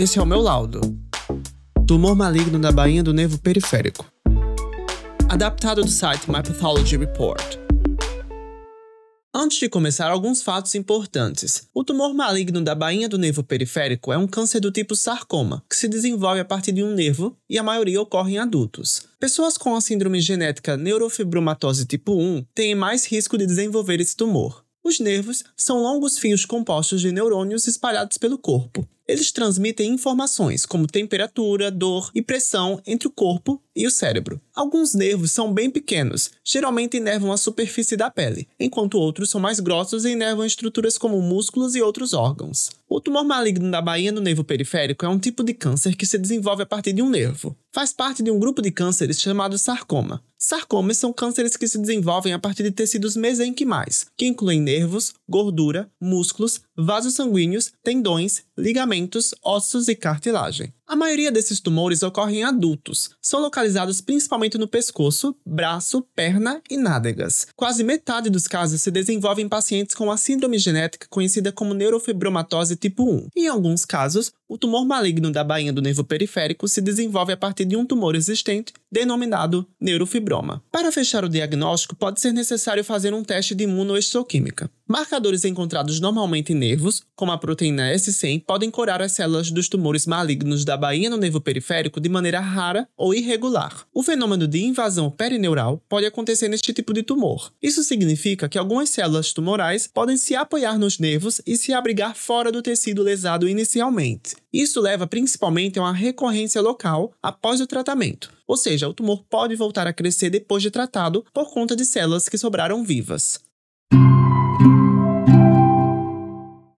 Esse é o meu laudo. Tumor maligno da bainha do nervo periférico. Adaptado do site My Pathology Report. Antes de começar, alguns fatos importantes. O tumor maligno da bainha do nervo periférico é um câncer do tipo sarcoma, que se desenvolve a partir de um nervo e a maioria ocorre em adultos. Pessoas com a síndrome genética neurofibromatose tipo 1 têm mais risco de desenvolver esse tumor. Os nervos são longos fios compostos de neurônios espalhados pelo corpo. Eles transmitem informações como temperatura, dor e pressão entre o corpo e o cérebro. Alguns nervos são bem pequenos, geralmente inervam a superfície da pele, enquanto outros são mais grossos e inervam estruturas como músculos e outros órgãos. O tumor maligno da bainha do nervo periférico é um tipo de câncer que se desenvolve a partir de um nervo. Faz parte de um grupo de cânceres chamado sarcoma. Sarcomas são cânceres que se desenvolvem a partir de tecidos mesenquimais, que incluem nervos, gordura, músculos, vasos sanguíneos, tendões, ligamentos, ossos e cartilagem. A maioria desses tumores ocorre em adultos. São localizados principalmente no pescoço, braço, perna e nádegas. Quase metade dos casos se desenvolve em pacientes com a síndrome genética conhecida como neurofibromatose tipo 1. Em alguns casos, o tumor maligno da bainha do nervo periférico se desenvolve a partir de um tumor existente, denominado neurofibroma. Para fechar o diagnóstico, pode ser necessário fazer um teste de imunohistoquímica. Marcadores encontrados normalmente em nervos, como a proteína S100, podem curar as células dos tumores malignos da bainha no nervo periférico de maneira rara ou irregular. O fenômeno de invasão perineural pode acontecer neste tipo de tumor. Isso significa que algumas células tumorais podem se apoiar nos nervos e se abrigar fora do tecido lesado inicialmente. Isso leva principalmente a uma recorrência local após o tratamento, ou seja, o tumor pode voltar a crescer depois de tratado por conta de células que sobraram vivas.